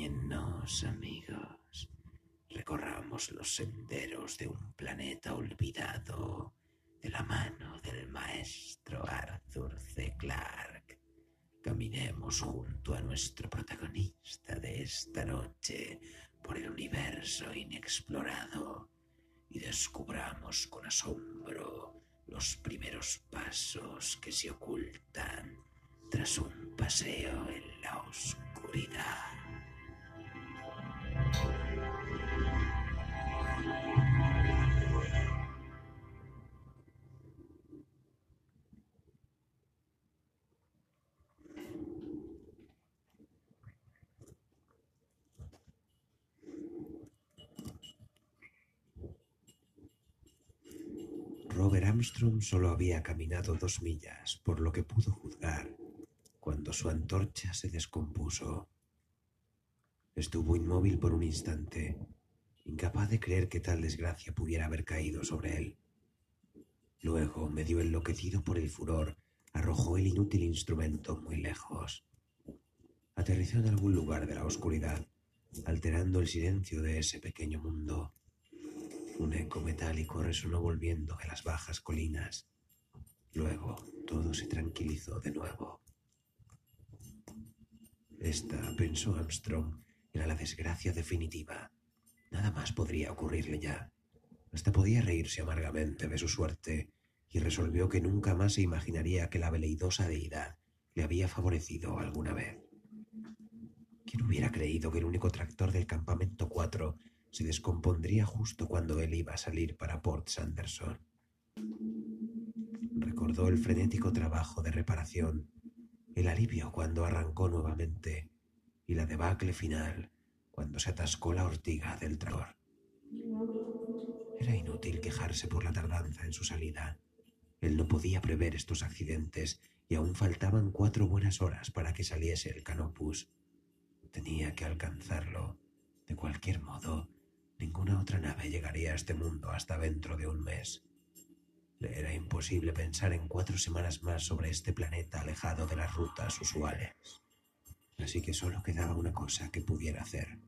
Acompáñennos, amigos. Recorramos los senderos de un planeta olvidado de la mano del maestro Arthur C. Clarke. Caminemos junto a nuestro protagonista de esta noche por el universo inexplorado y descubramos con asombro los primeros pasos que se ocultan tras un paseo en la oscuridad. Robert Armstrong solo había caminado dos millas, por lo que pudo juzgar, cuando su antorcha se descompuso. Estuvo inmóvil por un instante, incapaz de creer que tal desgracia pudiera haber caído sobre él. Luego, medio enloquecido por el furor, arrojó el inútil instrumento muy lejos. Aterrizó en algún lugar de la oscuridad, alterando el silencio de ese pequeño mundo. Un eco metálico resonó volviendo de las bajas colinas. Luego todo se tranquilizó de nuevo. Esta, pensó Armstrong, era la desgracia definitiva. Nada más podría ocurrirle ya. Hasta podía reírse amargamente de su suerte y resolvió que nunca más se imaginaría que la veleidosa deidad le había favorecido alguna vez. ¿Quién hubiera creído que el único tractor del campamento 4 se descompondría justo cuando él iba a salir para Port Sanderson? Recordó el frenético trabajo de reparación, el alivio cuando arrancó nuevamente y la debacle final cuando se atascó la ortiga del tractor. Era inútil quejarse por la tardanza en su salida. Él no podía prever estos accidentes y aún faltaban cuatro buenas horas para que saliese el canopus. Tenía que alcanzarlo. De cualquier modo, ninguna otra nave llegaría a este mundo hasta dentro de un mes. Le era imposible pensar en cuatro semanas más sobre este planeta alejado de las rutas usuales. Así que solo quedaba una cosa que pudiera hacer.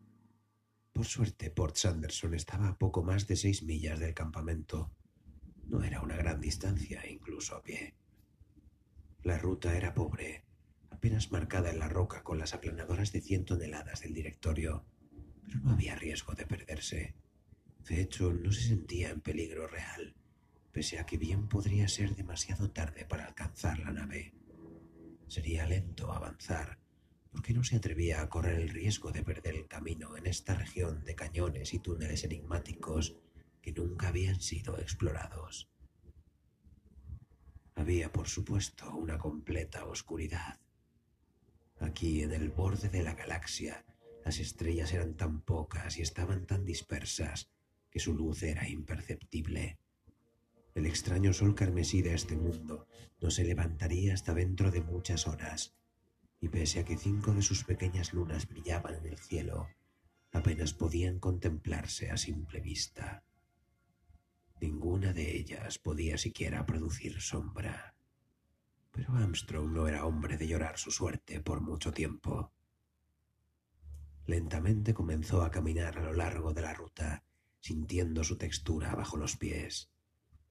Por suerte, Port Sanderson estaba a poco más de seis millas del campamento. No era una gran distancia, incluso a pie. La ruta era pobre, apenas marcada en la roca con las aplanadoras de cien toneladas del directorio, pero no había riesgo de perderse. De hecho, no se sentía en peligro real, pese a que bien podría ser demasiado tarde para alcanzar la nave. Sería lento avanzar, porque no se atrevía a correr el riesgo de perder el camino en esta región de cañones y túneles enigmáticos que nunca habían sido explorados. Había, por supuesto, una completa oscuridad. Aquí, en el borde de la galaxia, las estrellas eran tan pocas y estaban tan dispersas que su luz era imperceptible. El extraño sol carmesí de este mundo no se levantaría hasta dentro de muchas horas, y pese a que cinco de sus pequeñas lunas brillaban en el cielo, apenas podían contemplarse a simple vista. Ninguna de ellas podía siquiera producir sombra. Pero Armstrong no era hombre de llorar su suerte por mucho tiempo. Lentamente comenzó a caminar a lo largo de la ruta, sintiendo su textura bajo los pies.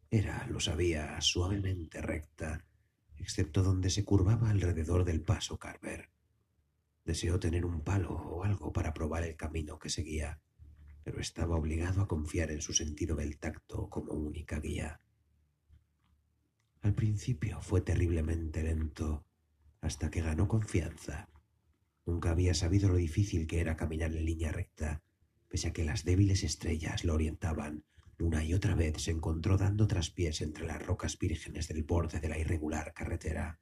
Era, lo sabía, suavemente recta, excepto donde se curvaba alrededor del paso Carver. Deseó tener un palo o algo para probar el camino que seguía, pero estaba obligado a confiar en su sentido del tacto como única guía. Al principio fue terriblemente lento, hasta que ganó confianza. Nunca había sabido lo difícil que era caminar en línea recta, pese a que las débiles estrellas lo orientaban. Una y otra vez se encontró dando traspiés entre las rocas vírgenes del borde de la irregular carretera.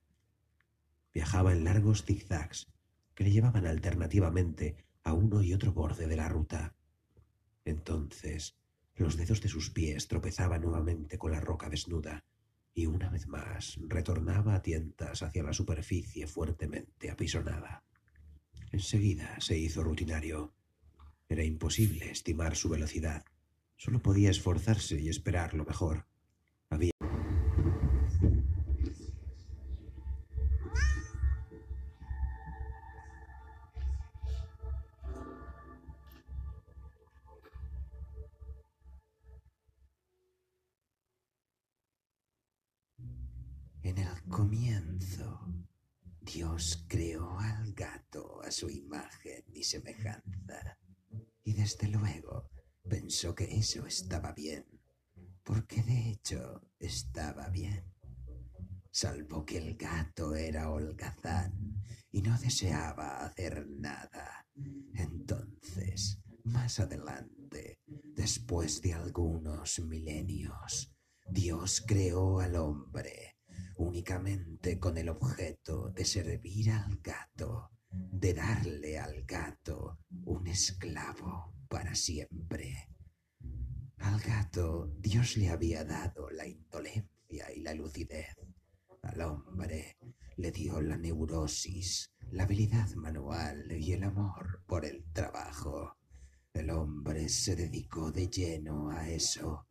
Viajaba en largos zigzags que le llevaban alternativamente a uno y otro borde de la ruta. Entonces, los dedos de sus pies tropezaban nuevamente con la roca desnuda y una vez más retornaba a tientas hacia la superficie fuertemente apisonada. Enseguida se hizo rutinario. Era imposible estimar su velocidad. Solo podía esforzarse y esperar lo mejor. Había... En el comienzo, Dios creó al gato a su imagen y semejanza, y desde luego pensó que eso estaba bien, porque de hecho estaba bien. Salvo que el gato era holgazán y no deseaba hacer nada. Entonces, más adelante, después de algunos milenios, Dios creó al hombre únicamente con el objeto de servir al gato, de darle al gato un esclavo para siempre. Al gato Dios le había dado la indolencia y la lucidez. Al hombre le dio la neurosis, la habilidad manual y el amor por el trabajo. El hombre se dedicó de lleno a eso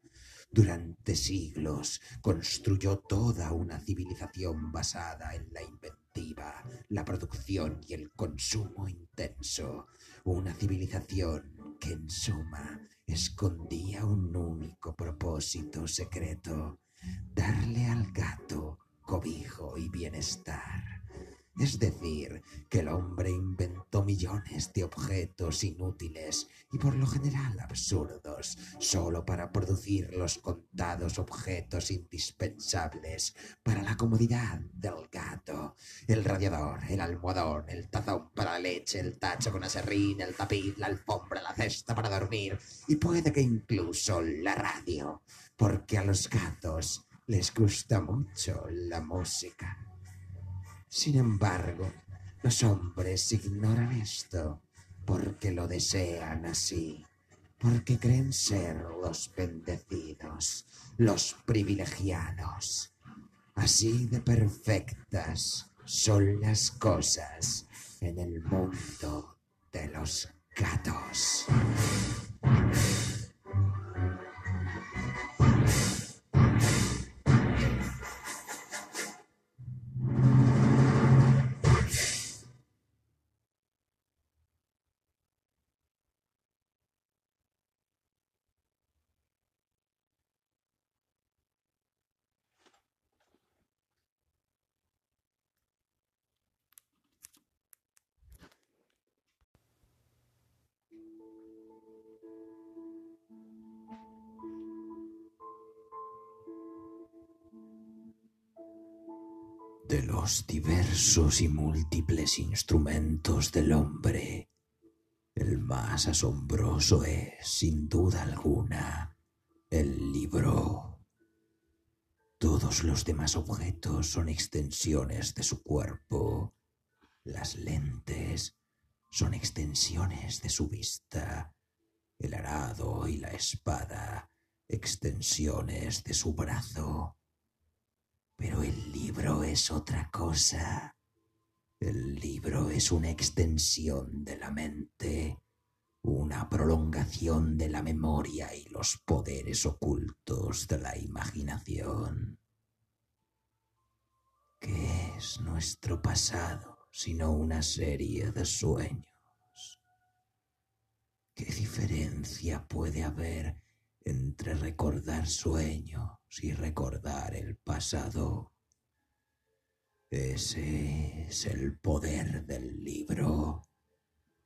durante siglos construyó toda una civilización basada en la inventiva, la producción y el consumo intenso. Una civilización que en suma escondía un único propósito secreto, darle al gato cobijo y bienestar. Es decir, que el hombre inventó millones de objetos inútiles y por lo general absurdos, solo para producir los contados objetos indispensables para la comodidad del gato. El radiador, el almohadón, el tazón para la leche, el tacho con aserrín, el tapiz, la alfombra, la cesta para dormir y puede que incluso la radio, porque a los gatos les gusta mucho la música. Sin embargo, los hombres ignoran esto porque lo desean así, porque creen ser los bendecidos, los privilegiados. Así de perfectas son las cosas en el mundo de los gatos. De los diversos y múltiples instrumentos del hombre, el más asombroso es, sin duda alguna, el libro. Todos los demás objetos son extensiones de su cuerpo. Las lentes son extensiones de su vista. El arado y la espada, extensiones de su brazo. Pero el libro es otra cosa. El libro es una extensión de la mente, una prolongación de la memoria y los poderes ocultos de la imaginación. ¿Qué es nuestro pasado sino una serie de sueños? ¿Qué diferencia puede haber entre recordar sueños y recordar el pasado. Ese es el poder del libro,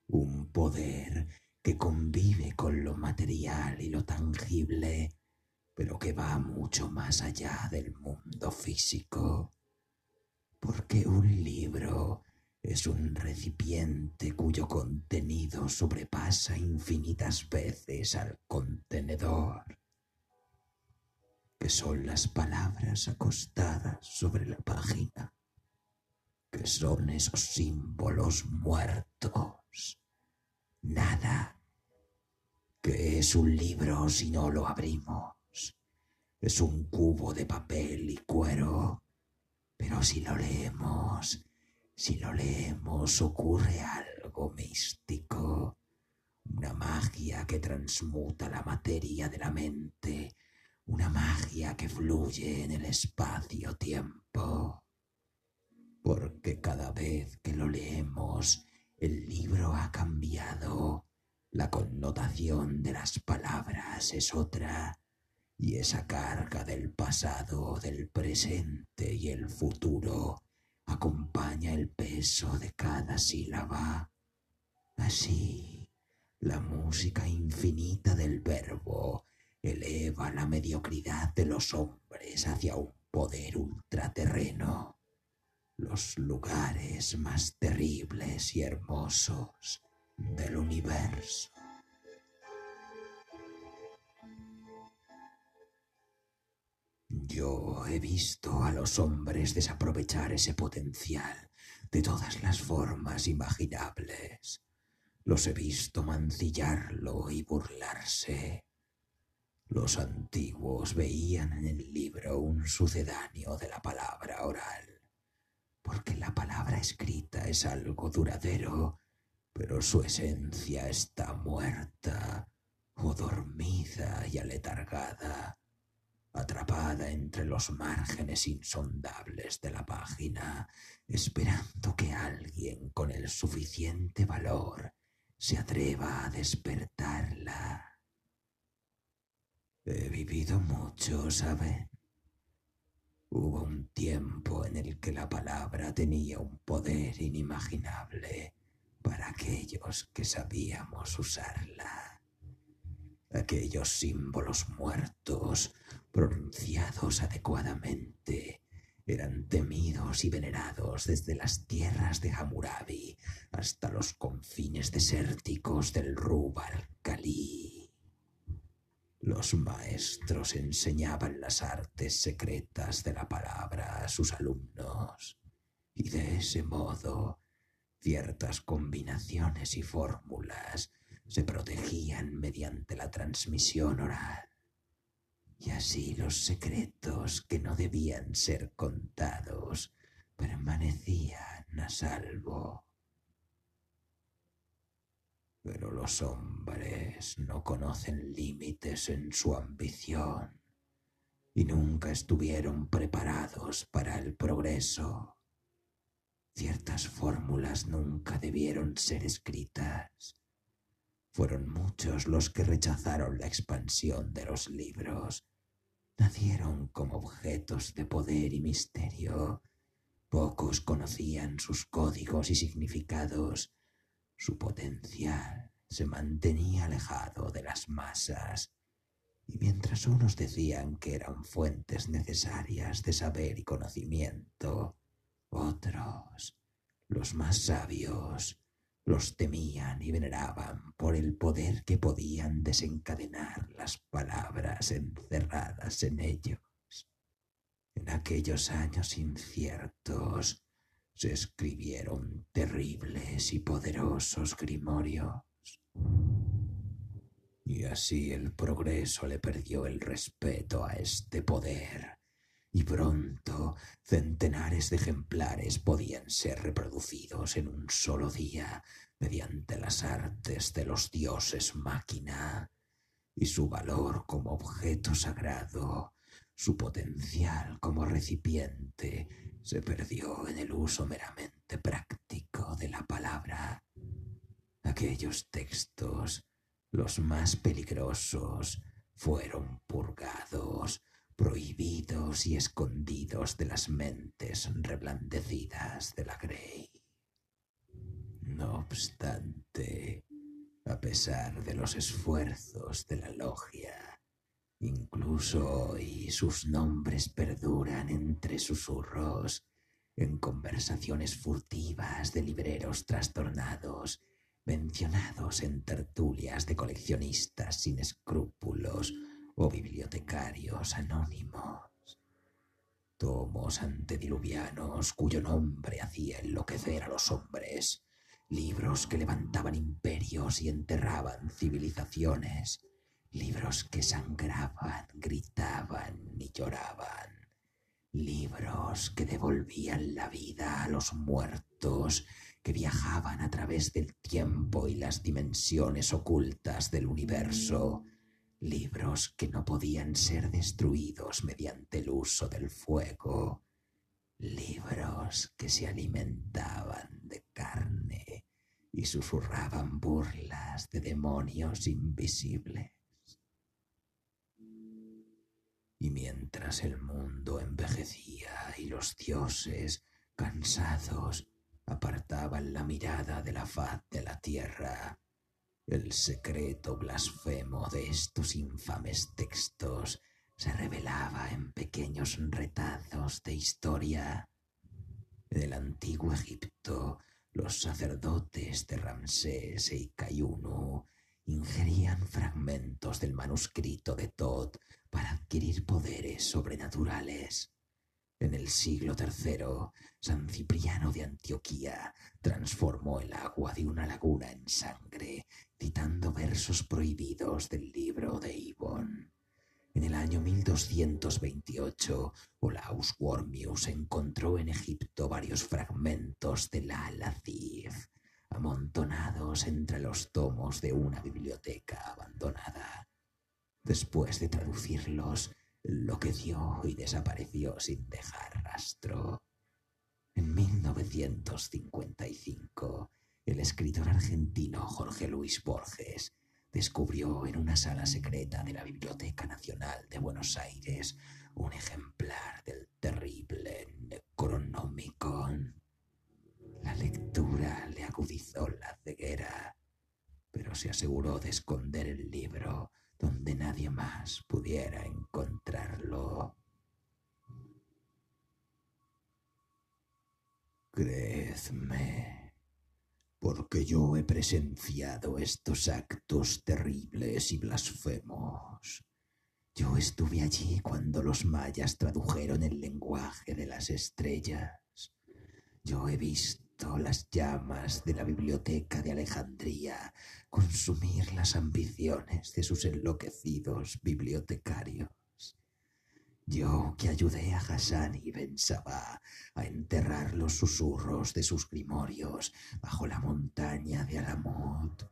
un poder que convive con lo material y lo tangible, pero que va mucho más allá del mundo físico, porque un libro es un recipiente cuyo contenido sobrepasa infinitas veces al contenedor, que son las palabras acostadas sobre la página, que son esos símbolos muertos. Nada. que es un libro si no lo abrimos? Es un cubo de papel y cuero, pero si lo leemos, si lo leemos ocurre algo místico, una magia que transmuta la materia de la mente, una magia que fluye en el espacio-tiempo. Porque cada vez que lo leemos, el libro ha cambiado, la connotación de las palabras es otra, y esa carga del pasado, del presente y el futuro acompaña el peso de cada sílaba. Así, la música infinita del verbo eleva la mediocridad de los hombres hacia un poder ultraterreno. Los lugares más terribles y hermosos del universo. Yo he visto a los hombres desaprovechar ese potencial de todas las formas imaginables. Los he visto mancillarlo y burlarse. Los antiguos veían en el libro un sucedáneo de la palabra oral, porque la palabra escrita es algo duradero, pero su esencia está muerta o dormida y aletargada atrapada entre los márgenes insondables de la página, esperando que alguien con el suficiente valor se atreva a despertarla. He vivido mucho, ¿saben? Hubo un tiempo en el que la palabra tenía un poder inimaginable para aquellos que sabíamos usarla. Aquellos símbolos muertos pronunciados adecuadamente, eran temidos y venerados desde las tierras de Hammurabi hasta los confines desérticos del Rubal Kali. Los maestros enseñaban las artes secretas de la palabra a sus alumnos y de ese modo ciertas combinaciones y fórmulas se protegían mediante la transmisión oral y así los secretos que no debían ser contados permanecían a salvo. Pero los hombres no conocen límites en su ambición y nunca estuvieron preparados para el progreso. Ciertas fórmulas nunca debieron ser escritas. Fueron muchos los que rechazaron la expansión de los libros nacieron como objetos de poder y misterio. Pocos conocían sus códigos y significados. Su potencial se mantenía alejado de las masas. Y mientras unos decían que eran fuentes necesarias de saber y conocimiento, otros, los más sabios, los temían y veneraban por el poder que podían desencadenar las palabras encerradas en ellos. En aquellos años inciertos se escribieron terribles y poderosos grimorios. Y así el progreso le perdió el respeto a este poder, y pronto centenares de ejemplares podían ser reproducidos en un solo día mediante las artes de los dioses máquina, y su valor como objeto sagrado, su potencial como recipiente, se perdió en el uso meramente práctico de la palabra. Aquellos textos, los más peligrosos, fueron purgados, prohibidos y escondidos de las mentes reblandecidas de la Grey. No obstante, a pesar de los esfuerzos de la logia, incluso hoy sus nombres perduran entre susurros, en conversaciones furtivas de libreros trastornados, mencionados en tertulias de coleccionistas sin escrúpulos o bibliotecarios anónimos. Tomos antediluvianos cuyo nombre hacía enloquecer a los hombres. Libros que levantaban imperios y enterraban civilizaciones, libros que sangraban, gritaban y lloraban, libros que devolvían la vida a los muertos, que viajaban a través del tiempo y las dimensiones ocultas del universo, libros que no podían ser destruidos mediante el uso del fuego, libros que se alimentaban de carne y susurraban burlas de demonios invisibles. Mientras el mundo envejecía y los dioses, cansados, apartaban la mirada de la faz de la tierra, el secreto blasfemo de estos infames textos se revelaba en pequeños retazos de historia. En el antiguo Egipto, los sacerdotes de Ramsés y Cayuno ingerían fragmentos del manuscrito de Tot para adquirir poderes sobrenaturales. En el siglo III, San Cipriano de Antioquía transformó el agua de una laguna en sangre, citando versos prohibidos del libro de Ibon. En el año 1228, Olaus Wormius encontró en Egipto varios fragmentos de la Alazif, amontonados entre los tomos de una biblioteca abandonada. Después de traducirlos, enloqueció y desapareció sin dejar rastro. En 1955, el escritor argentino Jorge Luis Borges descubrió en una sala secreta de la Biblioteca Nacional de Buenos Aires un ejemplar del terrible Necronomicon. La lectura le agudizó la ceguera, pero se aseguró de esconder el libro nadie más pudiera encontrarlo. Creedme, porque yo he presenciado estos actos terribles y blasfemos. Yo estuve allí cuando los mayas tradujeron el lenguaje de las estrellas. Yo he visto las llamas de la biblioteca de Alejandría consumir las ambiciones de sus enloquecidos bibliotecarios. Yo que ayudé a Hassan y Ben Sabah a enterrar los susurros de sus grimorios bajo la montaña de Alamut.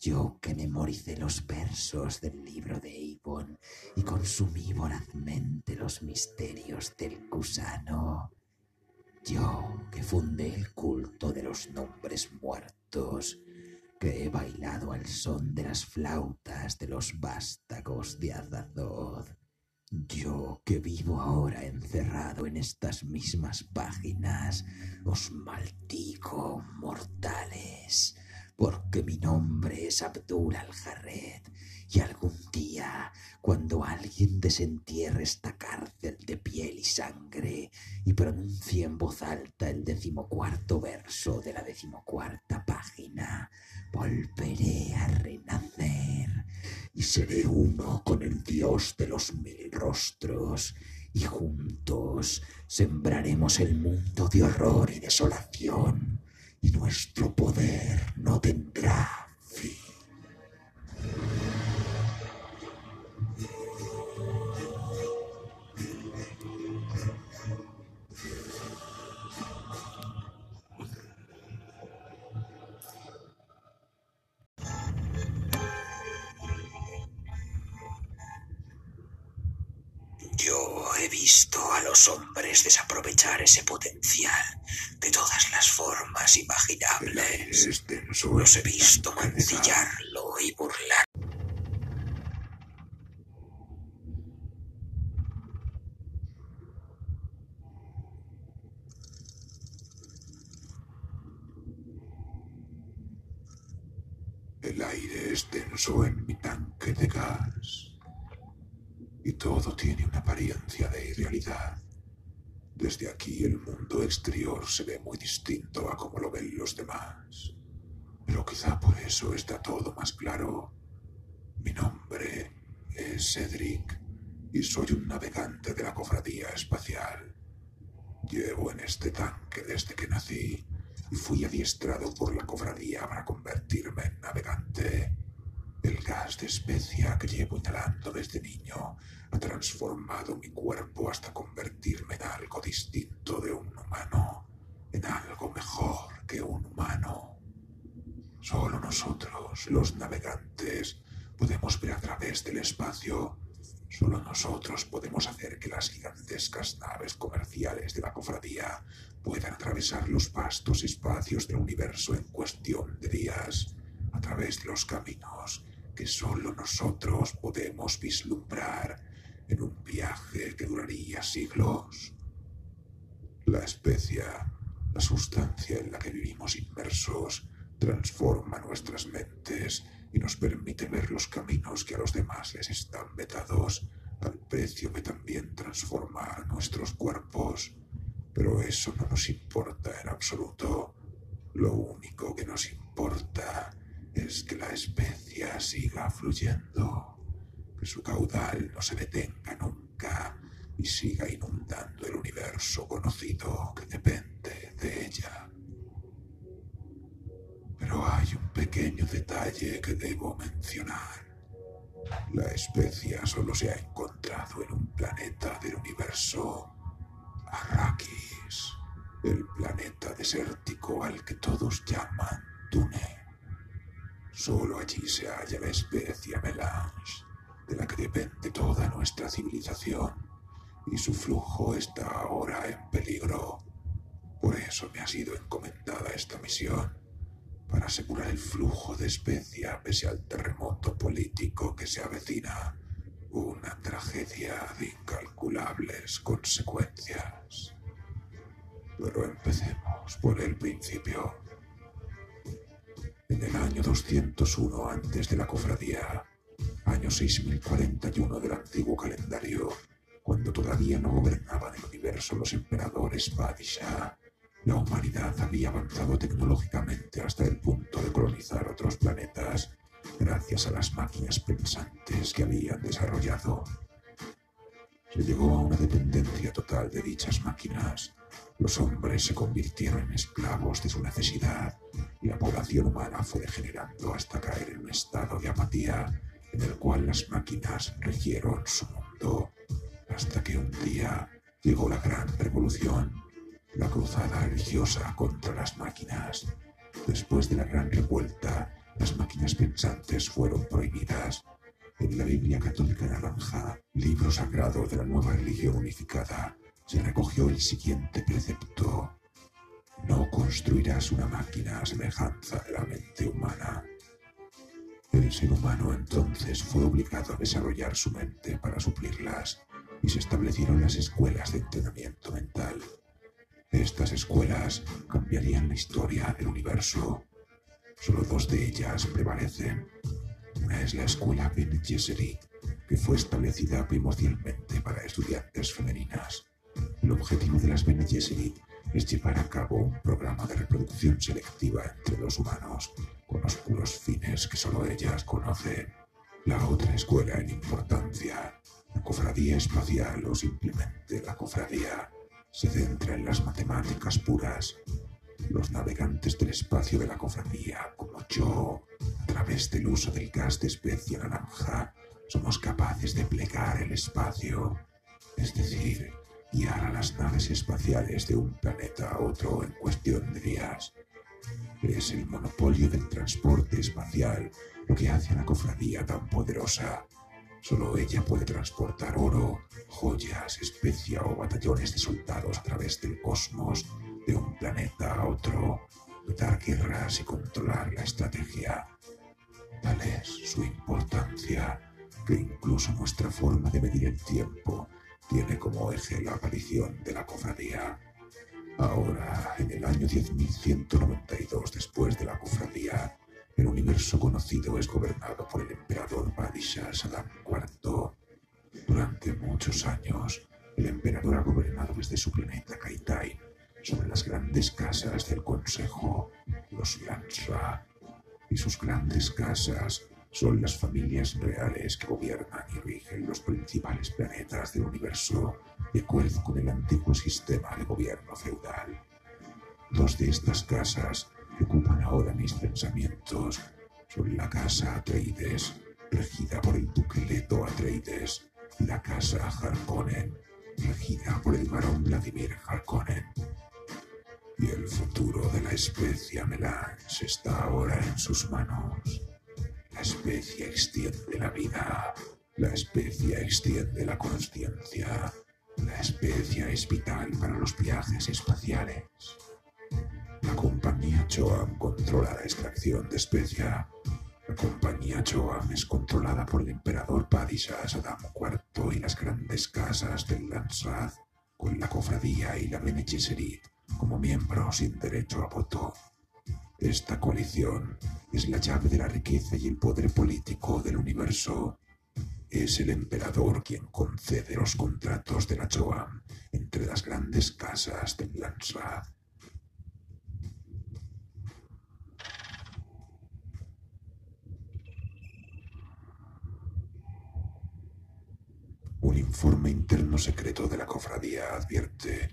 Yo que memoricé los versos del libro de Avon y consumí vorazmente los misterios del gusano. Yo que fundé el culto de los nombres muertos, que he bailado al son de las flautas de los vástagos de Azazoth yo que vivo ahora encerrado en estas mismas páginas, os maldigo, mortales, porque mi nombre es Abdul al-Jarred, y algún día, cuando alguien desentierre esta cárcel de piel y sangre y pronuncie en voz alta el decimocuarto verso de la decimocuarta página, volveré a renacer y seré uno con el Dios de los mil rostros, y juntos sembraremos el mundo de horror y desolación, y nuestro poder no tendrá fin. Yo he visto a los hombres desaprovechar ese potencial de todas las formas imaginables. Los he visto mancillarlo y burlar. El aire es denso en mi tanque de gas y todo tiene una apariencia de irrealidad. Desde aquí el mundo exterior se ve muy distinto a como lo ven los demás. Pero quizá por eso está todo más claro. Mi nombre es Cedric y soy un navegante de la cofradía espacial. Llevo en este tanque desde que nací y fui adiestrado por la cofradía para convertirme en navegante. El gas de especia que llevo inhalando desde niño ha transformado mi cuerpo hasta convertirme en algo distinto de un humano, en algo mejor que un humano. Solo nosotros, los navegantes, podemos ver a través del espacio. Solo nosotros podemos hacer que las gigantescas naves comerciales de la cofradía puedan atravesar los vastos espacios del universo en cuestión de días, a través de los caminos que solo nosotros podemos vislumbrar, en un viaje que duraría siglos. La especia, la sustancia en la que vivimos inmersos, transforma nuestras mentes y nos permite ver los caminos que a los demás les están vetados, al precio que también transforma nuestros cuerpos. Pero eso no nos importa en absoluto. Lo único que nos importa es que la especia siga fluyendo, que su caudal no se detenga nunca y siga inundando el universo conocido que depende de ella. Pero hay un pequeño detalle que debo mencionar. La especia solo se ha encontrado en un planeta del universo, Arrakis, el planeta desértico al que todos llaman Dune. Solo allí se halla la especia melange, de la que depende toda nuestra civilización, y su flujo está ahora en peligro. Por eso me ha sido encomendada esta misión, para asegurar el flujo de especia pese al terremoto político que se avecina, una tragedia de incalculables consecuencias. Pero empecemos por el principio. En el año 201 antes de la cofradía, año 6041 del antiguo calendario, cuando todavía no gobernaban el universo los emperadores Padishah, la humanidad había avanzado tecnológicamente hasta el punto de colonizar otros planetas gracias a las máquinas pensantes que habían desarrollado. Se llegó a una dependencia total de dichas máquinas. Los hombres se convirtieron en esclavos de su necesidad y la población humana fue degenerando hasta caer en un estado de apatía en el cual las máquinas regieron su mundo, hasta que un día llegó la gran revolución, la cruzada religiosa contra las máquinas. Después de la gran revuelta, las máquinas pensantes fueron prohibidas. En la Biblia católica naranja, libro sagrado de la nueva religión unificada, se recogió el siguiente precepto. No construirás una máquina a semejanza de la mente humana. El ser humano entonces fue obligado a desarrollar su mente para suplirlas y se establecieron las escuelas de entrenamiento mental. Estas escuelas cambiarían la historia del universo. Solo dos de ellas prevalecen. Una es la escuela Ben Gesserit, que fue establecida primordialmente para estudiantes femeninas. El objetivo de las Bene Gesserit es llevar a cabo un programa de reproducción selectiva entre los humanos, con los puros fines que solo ellas conocen. La otra escuela en importancia, la cofradía espacial o simplemente la cofradía, se centra en las matemáticas puras. Los navegantes del espacio de la cofradía, como yo, a través del uso del gas de especie naranja, somos capaces de plegar el espacio, es decir, guiar a las naves espaciales de un planeta a otro en cuestión de días. Es el monopolio del transporte espacial lo que hace a la cofradía tan poderosa. Solo ella puede transportar oro, joyas, especia o batallones de soldados a través del cosmos de un planeta a otro, dar guerras y controlar la estrategia. Tal es su importancia que incluso nuestra forma de medir el tiempo tiene como eje la aparición de la cofradía. Ahora, en el año 10.192 después de la cofradía, el universo conocido es gobernado por el emperador Padishah Saddam IV. Durante muchos años, el emperador ha gobernado desde su planeta Kaitain sobre las grandes casas del Consejo, los Lansra, y sus grandes casas son las familias reales que gobiernan y rigen los principales planetas del universo de acuerdo con el antiguo sistema de gobierno feudal. Dos de estas casas ocupan ahora mis pensamientos son la casa Atreides, regida por el duque Leto Atreides, la casa Harkonnen, regida por el barón Vladimir Harkonnen. Y el futuro de la especie Melange está ahora en sus manos. La especie extiende la vida, la especie extiende la conciencia, la especie es vital para los viajes espaciales. La compañía Choam controla la extracción de especia. La compañía Choam es controlada por el emperador Padishas Adamo IV y las grandes casas del Lansrad, con la cofradía y la Bene Gesserit como miembros sin derecho a voto. Esta coalición es la llave de la riqueza y el poder político del universo. Es el emperador quien concede los contratos de la Choam entre las grandes casas del Lansrad. Un informe interno secreto de la cofradía advierte,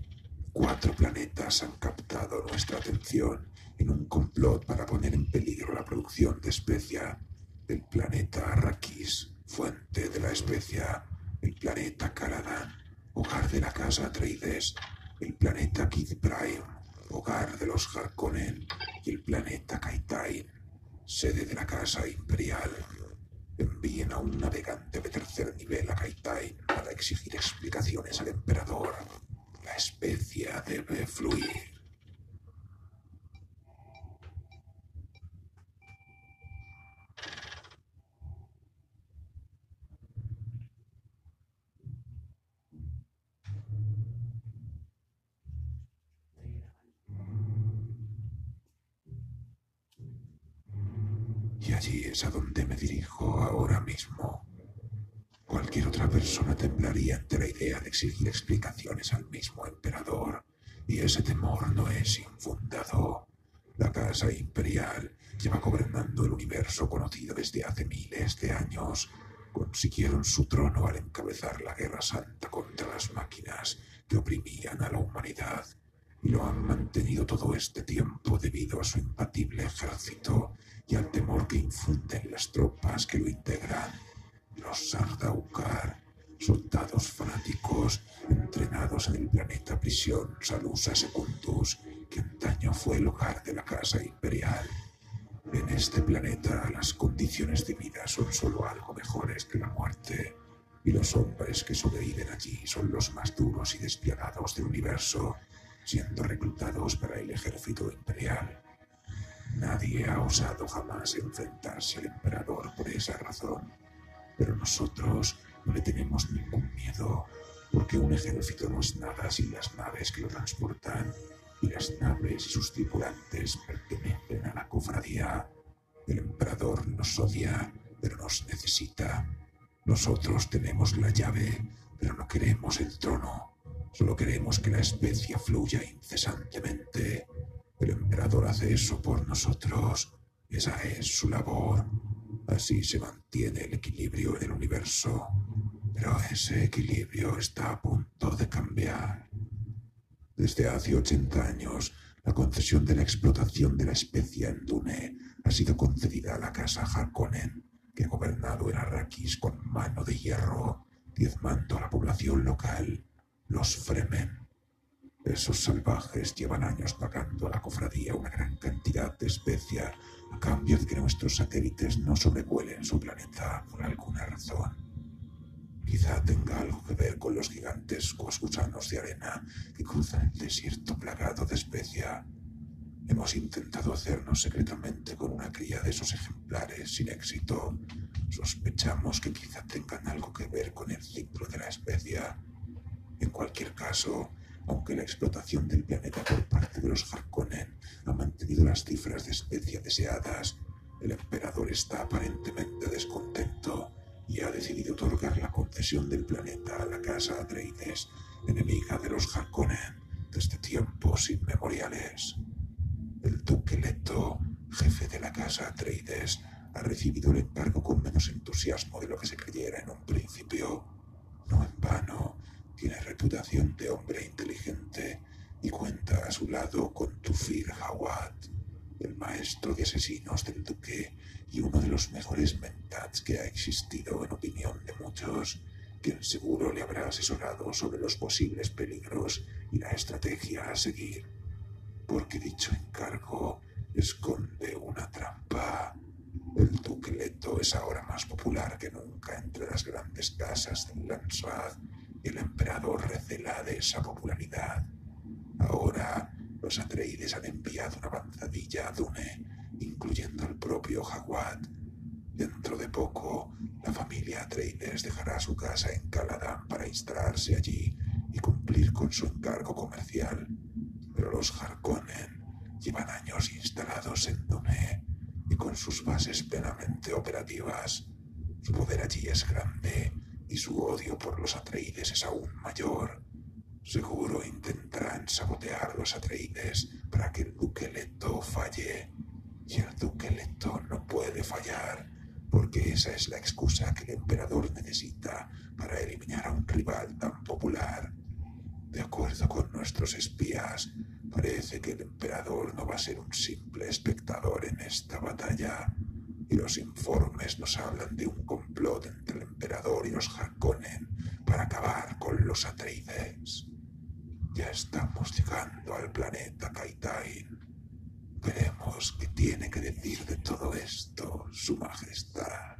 cuatro planetas han captado nuestra atención en un complot para poner en peligro la producción de especia. El planeta Arrakis, fuente de la especia, el planeta Caladan, hogar de la casa Atreides, el planeta Kid Prime, hogar de los Harkonnen, y el planeta Kaitain, sede de la casa imperial. Envíen a un navegante de tercer nivel a Kaitain para exigir explicaciones al emperador. La especia debe fluir. Y allí es a donde me dirijo ahora mismo. Cualquier otra persona temblaría ante la idea de exigir explicaciones al mismo emperador, y ese temor no es infundado. La Casa Imperial lleva gobernando el universo conocido desde hace miles de años. Consiguieron su trono al encabezar la Guerra Santa contra las máquinas que oprimían a la humanidad, y lo han mantenido todo este tiempo debido a su impatible ejército y al temor que infunden las tropas que lo integran. Los Sardaukar, soldados fanáticos entrenados en el planeta prisión Salusa Secundus, que antaño fue el hogar de la Casa Imperial. En este planeta las condiciones de vida son solo algo mejores que la muerte, y los hombres que sobreviven allí son los más duros y despiadados del universo, siendo reclutados para el ejército imperial. Nadie ha osado jamás enfrentarse al emperador por esa razón, pero nosotros no le tenemos ningún miedo, porque un ejército no es nada sin las naves que lo transportan, y las naves y sus tripulantes pertenecen a la cofradía. El emperador nos odia, pero nos necesita. Nosotros tenemos la llave, pero no queremos el trono. Solo queremos que la especie fluya incesantemente. El emperador hace eso por nosotros. Esa es su labor. Así se mantiene el equilibrio en el universo. Pero ese equilibrio está a punto de cambiar. Desde hace 80 años, la concesión de la explotación de la especie en Dune ha sido concedida a la casa Harkonnen, que ha gobernado en Arrakis con mano de hierro, diezmando a la población local, los Fremen. Esos salvajes llevan años pagando a la cofradía una gran cantidad de especia a cambio de que nuestros satélites no sobrevuelen su planeta por alguna razón. Quizá tenga algo que ver con los gigantescos gusanos de arena que cruzan el desierto plagado de especia. Hemos intentado hacernos secretamente con una cría de esos ejemplares sin éxito. Sospechamos que quizá tengan algo que ver con el ciclo de la especia. En cualquier caso, aunque la explotación del planeta por parte de los Harkonnen ha mantenido las cifras de especia deseadas, el emperador está aparentemente descontento y ha decidido otorgar la concesión del planeta a la casa Atreides, enemiga de los Harkonnen desde tiempos inmemoriales. El duque Leto, jefe de la casa Atreides, ha recibido el encargo con menos entusiasmo de lo que se creyera en un principio. No en vano, tiene reputación de hombre inteligente y cuenta a su lado con Tufir Hawat, el maestro de asesinos del duque y uno de los mejores mentats que ha existido en opinión de muchos, quien seguro le habrá asesorado sobre los posibles peligros y la estrategia a seguir, porque dicho encargo esconde una trampa. El duque Leto es ahora más popular que nunca entre las grandes casas del Lansrad y el emperador recela de esa popularidad. Ahora los Atreides han enviado una avanzadilla a Dune, incluyendo al propio Hawat, Dentro de poco, la familia Atreides dejará su casa en Caladan para instalarse allí y cumplir con su encargo comercial. Pero los Harkonnen llevan años instalados en Dune y con sus bases plenamente operativas. Su poder allí es grande y su odio por los Atreides es aún mayor. Seguro intentarán sabotear los Atreides para que el duque Leto falle. Y el duque Leto no puede fallar, porque esa es la excusa que el emperador necesita para eliminar a un rival tan popular. De acuerdo con nuestros espías, parece que el emperador no va a ser un simple espectador en esta batalla, y los informes nos hablan de un complot entre el emperador y los Harkonnen para acabar con los Atreides. Ya estamos llegando al planeta Kaitain. Veremos qué tiene que decir de todo esto, Su Majestad.